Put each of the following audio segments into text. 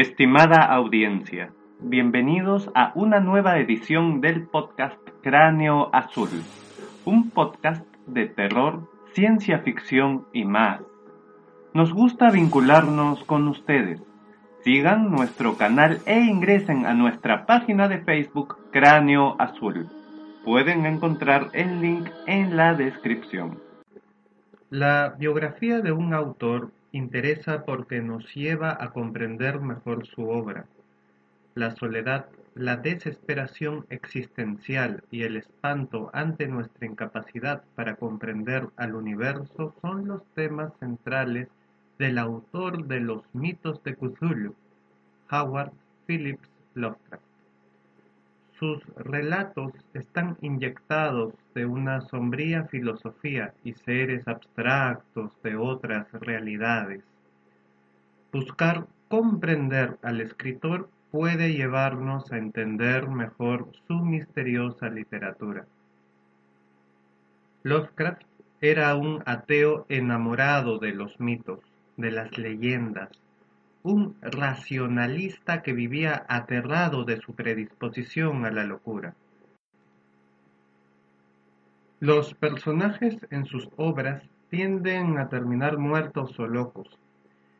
Estimada audiencia, bienvenidos a una nueva edición del podcast Cráneo Azul, un podcast de terror, ciencia ficción y más. Nos gusta vincularnos con ustedes. Sigan nuestro canal e ingresen a nuestra página de Facebook Cráneo Azul. Pueden encontrar el link en la descripción. La biografía de un autor interesa porque nos lleva a comprender mejor su obra. La soledad, la desesperación existencial y el espanto ante nuestra incapacidad para comprender al universo son los temas centrales del autor de los mitos de Cthulhu, Howard Phillips Lovecraft. Sus relatos están inyectados de una sombría filosofía y seres abstractos de otras realidades. Buscar comprender al escritor puede llevarnos a entender mejor su misteriosa literatura. Lovecraft era un ateo enamorado de los mitos, de las leyendas, un racionalista que vivía aterrado de su predisposición a la locura. Los personajes en sus obras tienden a terminar muertos o locos.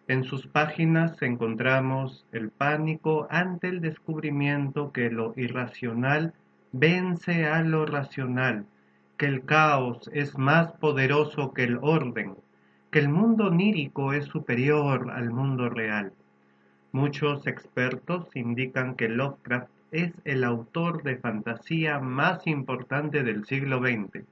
En sus páginas encontramos el pánico ante el descubrimiento que lo irracional vence a lo racional, que el caos es más poderoso que el orden, que el mundo onírico es superior al mundo real. Muchos expertos indican que Lovecraft es el autor de fantasía más importante del siglo XX.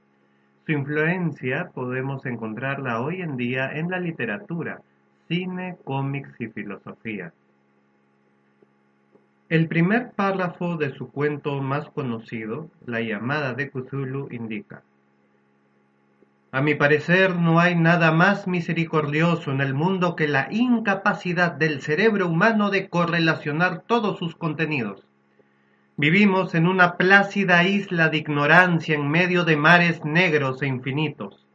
Su influencia podemos encontrarla hoy en día en la literatura, cine, cómics y filosofía. El primer párrafo de su cuento más conocido, La llamada de Cthulhu, indica a mi parecer no hay nada más misericordioso en el mundo que la incapacidad del cerebro humano de correlacionar todos sus contenidos. Vivimos en una plácida isla de ignorancia en medio de mares negros e infinitos.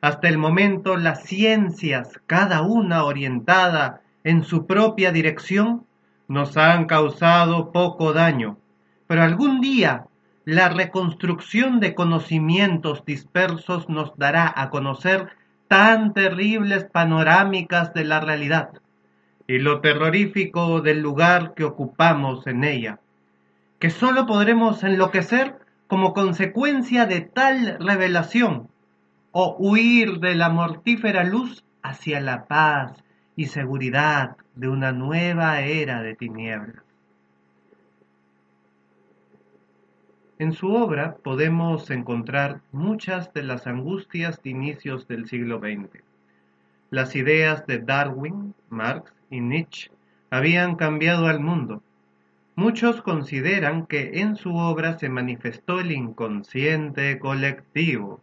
Hasta el momento las ciencias, cada una orientada en su propia dirección, nos han causado poco daño, pero algún día la reconstrucción de conocimientos dispersos nos dará a conocer tan terribles panorámicas de la realidad y lo terrorífico del lugar que ocupamos en ella, que sólo podremos enloquecer como consecuencia de tal revelación o huir de la mortífera luz hacia la paz y seguridad de una nueva era de tinieblas. En su obra podemos encontrar muchas de las angustias de inicios del siglo XX. Las ideas de Darwin, Marx y Nietzsche habían cambiado al mundo. Muchos consideran que en su obra se manifestó el inconsciente colectivo,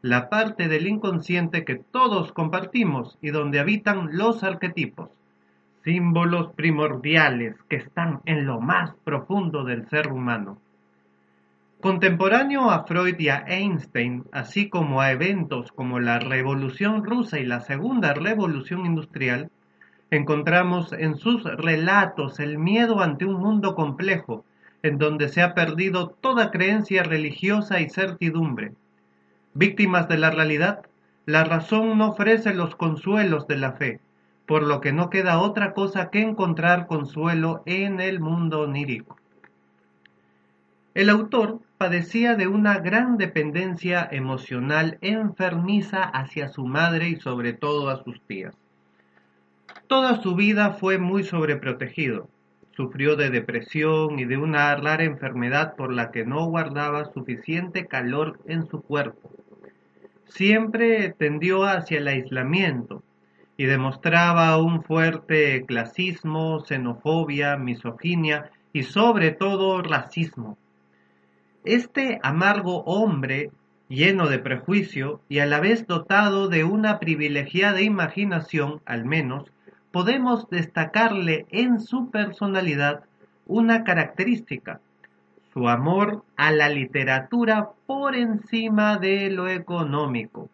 la parte del inconsciente que todos compartimos y donde habitan los arquetipos, símbolos primordiales que están en lo más profundo del ser humano. Contemporáneo a Freud y a Einstein, así como a eventos como la Revolución Rusa y la Segunda Revolución Industrial, encontramos en sus relatos el miedo ante un mundo complejo, en donde se ha perdido toda creencia religiosa y certidumbre. Víctimas de la realidad, la razón no ofrece los consuelos de la fe, por lo que no queda otra cosa que encontrar consuelo en el mundo onírico. El autor padecía de una gran dependencia emocional enfermiza hacia su madre y sobre todo a sus tías. Toda su vida fue muy sobreprotegido. Sufrió de depresión y de una rara enfermedad por la que no guardaba suficiente calor en su cuerpo. Siempre tendió hacia el aislamiento y demostraba un fuerte clasismo, xenofobia, misoginia y sobre todo racismo. Este amargo hombre, lleno de prejuicio y a la vez dotado de una privilegiada imaginación, al menos, podemos destacarle en su personalidad una característica, su amor a la literatura por encima de lo económico.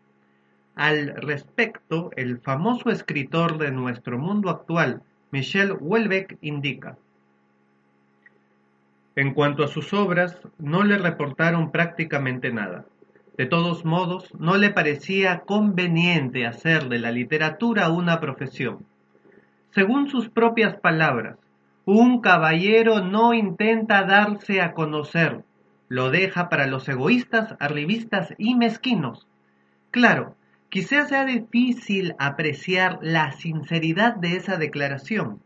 Al respecto, el famoso escritor de nuestro mundo actual, Michel Houellebecq, indica, en cuanto a sus obras, no le reportaron prácticamente nada. De todos modos, no le parecía conveniente hacer de la literatura una profesión. Según sus propias palabras, un caballero no intenta darse a conocer, lo deja para los egoístas, arribistas y mezquinos. Claro, quizás sea difícil apreciar la sinceridad de esa declaración.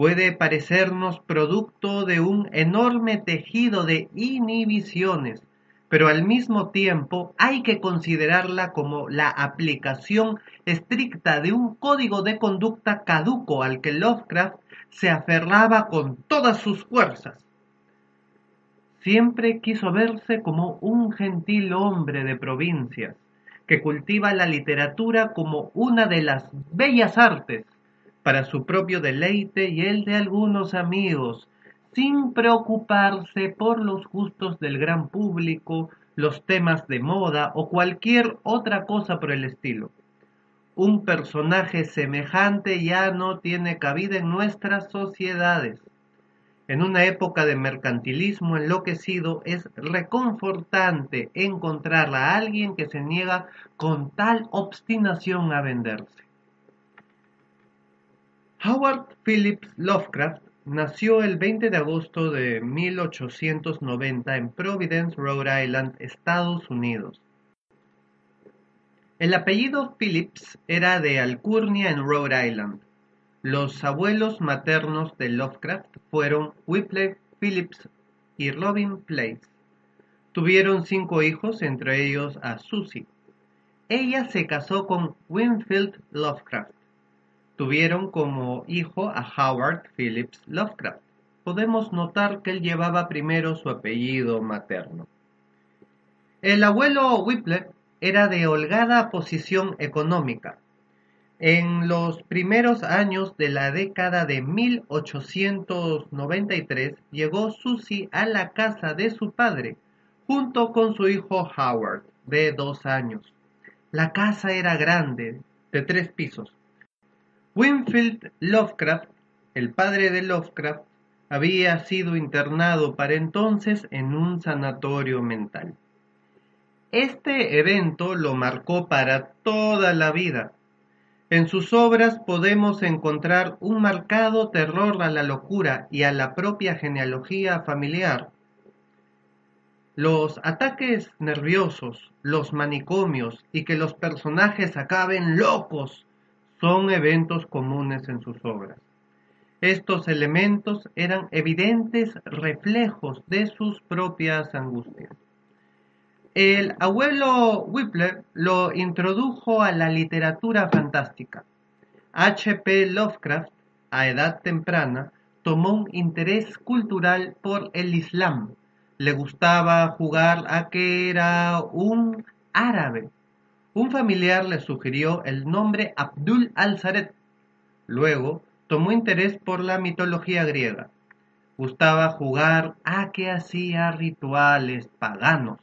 Puede parecernos producto de un enorme tejido de inhibiciones, pero al mismo tiempo hay que considerarla como la aplicación estricta de un código de conducta caduco al que Lovecraft se aferraba con todas sus fuerzas. Siempre quiso verse como un gentil hombre de provincias, que cultiva la literatura como una de las bellas artes para su propio deleite y el de algunos amigos, sin preocuparse por los gustos del gran público, los temas de moda o cualquier otra cosa por el estilo un personaje semejante ya no tiene cabida en nuestras sociedades. En una época de mercantilismo enloquecido es reconfortante encontrar a alguien que se niega con tal obstinación a venderse. Howard Phillips Lovecraft nació el 20 de agosto de 1890 en Providence, Rhode Island, Estados Unidos. El apellido Phillips era de alcurnia en Rhode Island. Los abuelos maternos de Lovecraft fueron Whipple Phillips y Robin Place. Tuvieron cinco hijos, entre ellos a Susie. Ella se casó con Winfield Lovecraft. Tuvieron como hijo a Howard Phillips Lovecraft. Podemos notar que él llevaba primero su apellido materno. El abuelo Whipple era de holgada posición económica. En los primeros años de la década de 1893 llegó Susie a la casa de su padre junto con su hijo Howard, de dos años. La casa era grande, de tres pisos. Winfield Lovecraft, el padre de Lovecraft, había sido internado para entonces en un sanatorio mental. Este evento lo marcó para toda la vida. En sus obras podemos encontrar un marcado terror a la locura y a la propia genealogía familiar. Los ataques nerviosos, los manicomios y que los personajes acaben locos son eventos comunes en sus obras. Estos elementos eran evidentes reflejos de sus propias angustias. El abuelo Whipple lo introdujo a la literatura fantástica. H.P. Lovecraft, a edad temprana, tomó un interés cultural por el Islam. Le gustaba jugar a que era un árabe. Un familiar le sugirió el nombre Abdul al-Zaret. Luego tomó interés por la mitología griega. Gustaba jugar a que hacía rituales paganos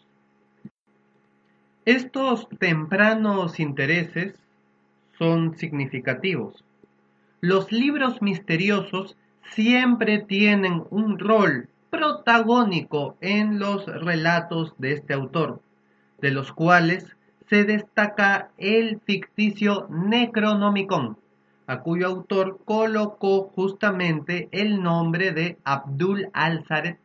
estos tempranos intereses son significativos. Los libros misteriosos siempre tienen un rol protagónico en los relatos de este autor, de los cuales se destaca el ficticio Necronomicon, a cuyo autor colocó justamente el nombre de Abdul al-Zaret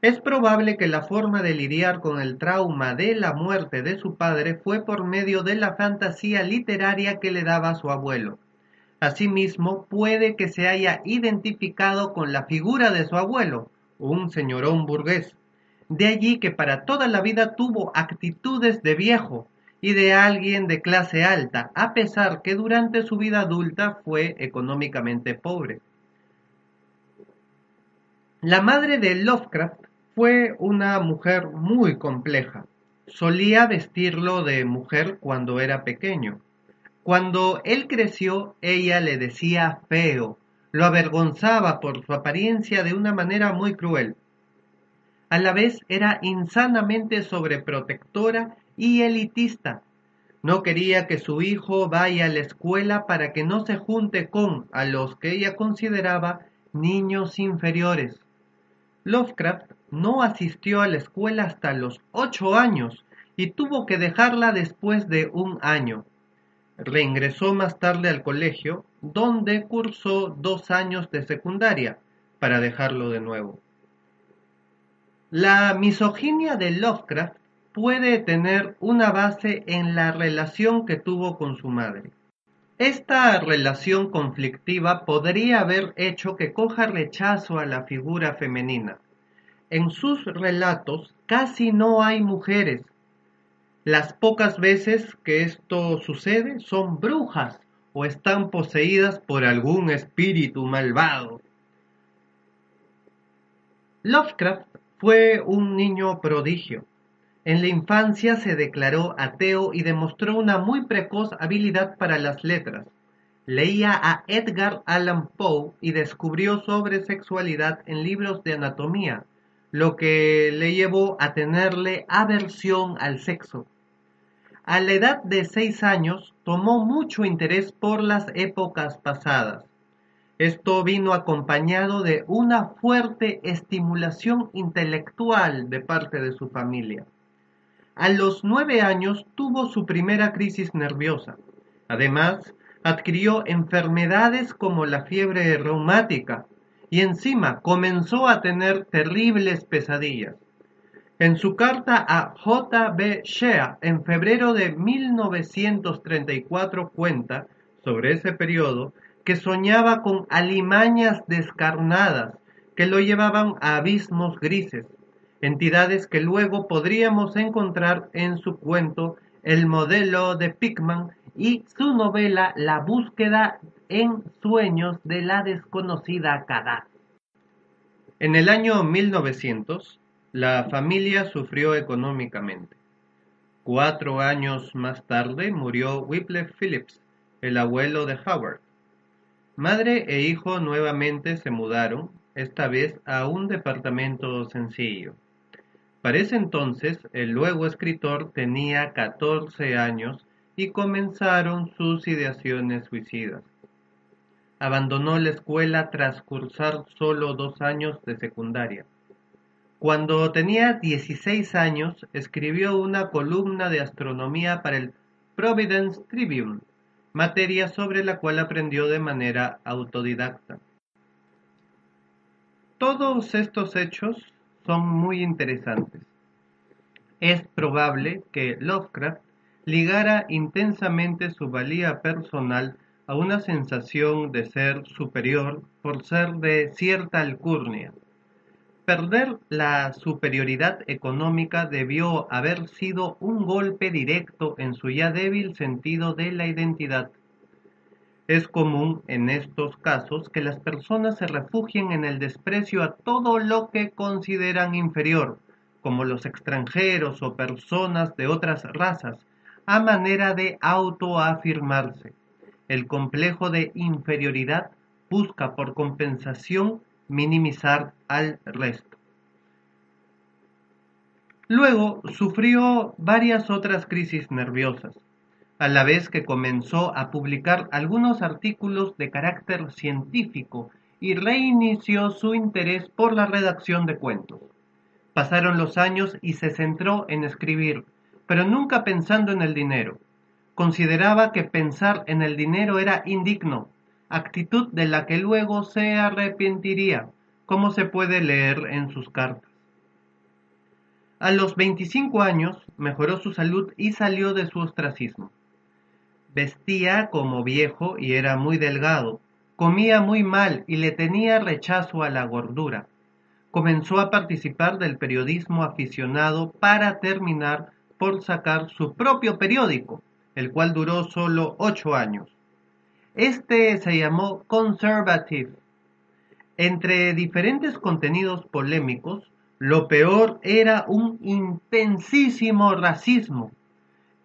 es probable que la forma de lidiar con el trauma de la muerte de su padre fue por medio de la fantasía literaria que le daba su abuelo. Asimismo, puede que se haya identificado con la figura de su abuelo, un señorón burgués. De allí que para toda la vida tuvo actitudes de viejo y de alguien de clase alta, a pesar que durante su vida adulta fue económicamente pobre. La madre de Lovecraft fue una mujer muy compleja. Solía vestirlo de mujer cuando era pequeño. Cuando él creció, ella le decía feo, lo avergonzaba por su apariencia de una manera muy cruel. A la vez era insanamente sobreprotectora y elitista. No quería que su hijo vaya a la escuela para que no se junte con a los que ella consideraba niños inferiores. Lovecraft no asistió a la escuela hasta los ocho años y tuvo que dejarla después de un año. Reingresó más tarde al colegio, donde cursó dos años de secundaria, para dejarlo de nuevo. La misoginia de Lovecraft puede tener una base en la relación que tuvo con su madre. Esta relación conflictiva podría haber hecho que coja rechazo a la figura femenina. En sus relatos casi no hay mujeres. Las pocas veces que esto sucede son brujas o están poseídas por algún espíritu malvado. Lovecraft fue un niño prodigio. En la infancia se declaró ateo y demostró una muy precoz habilidad para las letras. Leía a Edgar Allan Poe y descubrió sobre sexualidad en libros de anatomía, lo que le llevó a tenerle aversión al sexo. A la edad de seis años tomó mucho interés por las épocas pasadas. Esto vino acompañado de una fuerte estimulación intelectual de parte de su familia. A los nueve años tuvo su primera crisis nerviosa. Además, adquirió enfermedades como la fiebre reumática y encima comenzó a tener terribles pesadillas. En su carta a J. B. Shea en febrero de 1934 cuenta sobre ese periodo que soñaba con alimañas descarnadas que lo llevaban a abismos grises, entidades que luego podríamos encontrar en su cuento El modelo de Pickman y su novela La búsqueda en sueños de la desconocida Kadá. En el año 1900, la familia sufrió económicamente. Cuatro años más tarde murió Wycliffe Phillips, el abuelo de Howard. Madre e hijo nuevamente se mudaron, esta vez a un departamento sencillo. Para ese entonces, el luego escritor tenía 14 años y comenzaron sus ideaciones suicidas. Abandonó la escuela tras cursar solo dos años de secundaria. Cuando tenía 16 años, escribió una columna de astronomía para el Providence Tribune, materia sobre la cual aprendió de manera autodidacta. Todos estos hechos son muy interesantes. Es probable que Lovecraft ligara intensamente su valía personal a una sensación de ser superior por ser de cierta alcurnia. Perder la superioridad económica debió haber sido un golpe directo en su ya débil sentido de la identidad. Es común en estos casos que las personas se refugien en el desprecio a todo lo que consideran inferior, como los extranjeros o personas de otras razas, a manera de autoafirmarse. El complejo de inferioridad busca por compensación minimizar al resto. Luego sufrió varias otras crisis nerviosas, a la vez que comenzó a publicar algunos artículos de carácter científico y reinició su interés por la redacción de cuentos. Pasaron los años y se centró en escribir, pero nunca pensando en el dinero. Consideraba que pensar en el dinero era indigno actitud de la que luego se arrepentiría, como se puede leer en sus cartas. A los 25 años mejoró su salud y salió de su ostracismo. Vestía como viejo y era muy delgado, comía muy mal y le tenía rechazo a la gordura. Comenzó a participar del periodismo aficionado para terminar por sacar su propio periódico, el cual duró solo ocho años. Este se llamó Conservative. Entre diferentes contenidos polémicos, lo peor era un intensísimo racismo,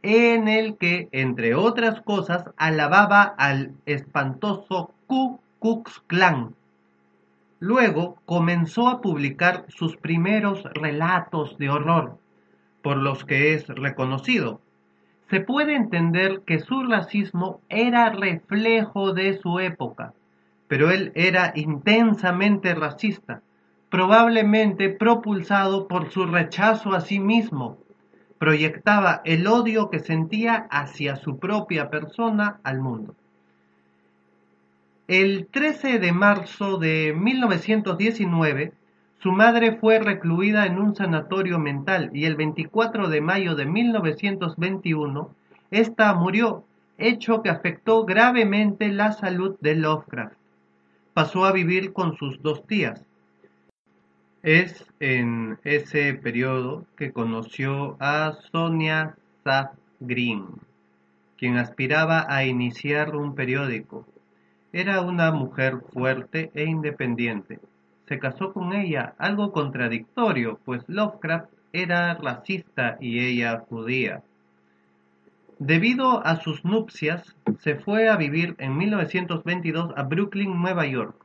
en el que, entre otras cosas, alababa al espantoso Ku Klux Klan. Luego comenzó a publicar sus primeros relatos de horror, por los que es reconocido. Se puede entender que su racismo era reflejo de su época, pero él era intensamente racista probablemente propulsado por su rechazo a sí mismo, proyectaba el odio que sentía hacia su propia persona al mundo. El 13 de marzo de 1919, su madre fue recluida en un sanatorio mental y el 24 de mayo de 1921, ésta murió, hecho que afectó gravemente la salud de Lovecraft. Pasó a vivir con sus dos tías, es en ese periodo que conoció a Sonia Sath Green, quien aspiraba a iniciar un periódico. Era una mujer fuerte e independiente. Se casó con ella, algo contradictorio, pues Lovecraft era racista y ella judía. Debido a sus nupcias, se fue a vivir en 1922 a Brooklyn, Nueva York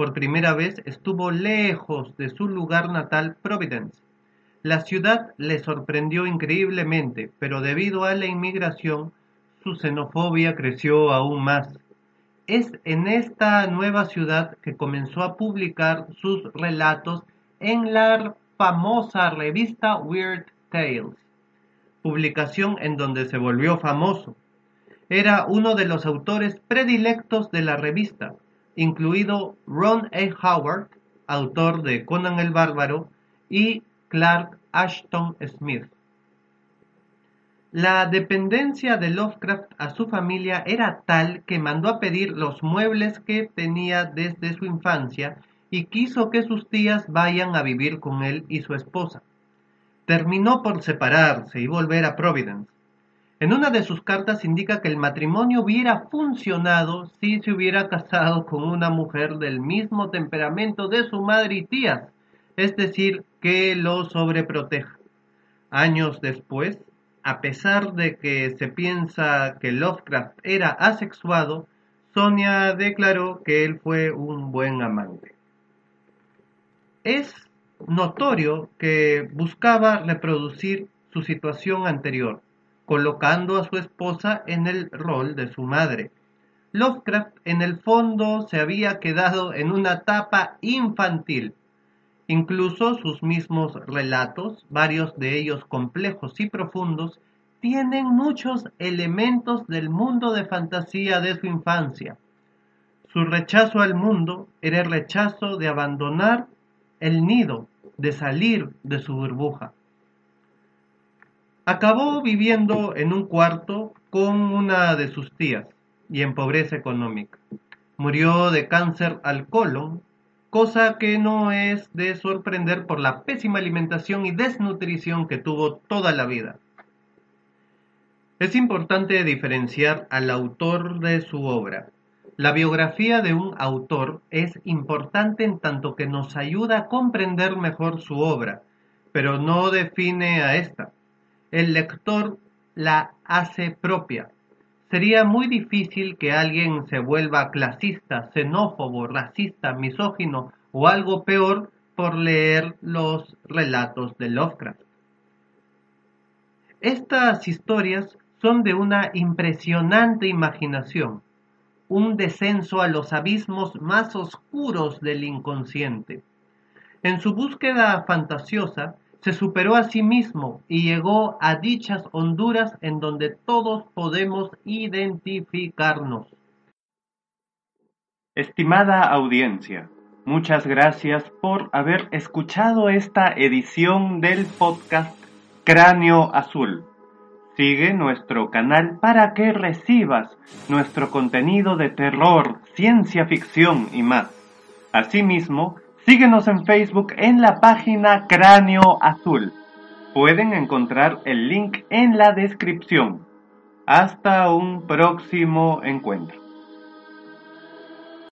por primera vez estuvo lejos de su lugar natal Providence. La ciudad le sorprendió increíblemente, pero debido a la inmigración, su xenofobia creció aún más. Es en esta nueva ciudad que comenzó a publicar sus relatos en la famosa revista Weird Tales, publicación en donde se volvió famoso. Era uno de los autores predilectos de la revista, incluido Ron A. Howard, autor de Conan el Bárbaro, y Clark Ashton Smith. La dependencia de Lovecraft a su familia era tal que mandó a pedir los muebles que tenía desde su infancia y quiso que sus tías vayan a vivir con él y su esposa. Terminó por separarse y volver a Providence. En una de sus cartas indica que el matrimonio hubiera funcionado si se hubiera casado con una mujer del mismo temperamento de su madre y tías, es decir, que lo sobreproteja. Años después, a pesar de que se piensa que Lovecraft era asexuado, Sonia declaró que él fue un buen amante. Es notorio que buscaba reproducir su situación anterior, colocando a su esposa en el rol de su madre. Lovecraft en el fondo se había quedado en una etapa infantil. Incluso sus mismos relatos, varios de ellos complejos y profundos, tienen muchos elementos del mundo de fantasía de su infancia. Su rechazo al mundo era el rechazo de abandonar el nido, de salir de su burbuja. Acabó viviendo en un cuarto con una de sus tías y en pobreza económica. Murió de cáncer al colon, cosa que no es de sorprender por la pésima alimentación y desnutrición que tuvo toda la vida. Es importante diferenciar al autor de su obra. La biografía de un autor es importante en tanto que nos ayuda a comprender mejor su obra, pero no define a esta el lector la hace propia. Sería muy difícil que alguien se vuelva clasista, xenófobo, racista, misógino o algo peor por leer los relatos de Lovecraft. Estas historias son de una impresionante imaginación, un descenso a los abismos más oscuros del inconsciente. En su búsqueda fantasiosa, se superó a sí mismo y llegó a dichas Honduras en donde todos podemos identificarnos. Estimada audiencia, muchas gracias por haber escuchado esta edición del podcast Cráneo Azul. Sigue nuestro canal para que recibas nuestro contenido de terror, ciencia ficción y más. Asimismo, Síguenos en Facebook en la página Cráneo Azul. Pueden encontrar el link en la descripción. Hasta un próximo encuentro.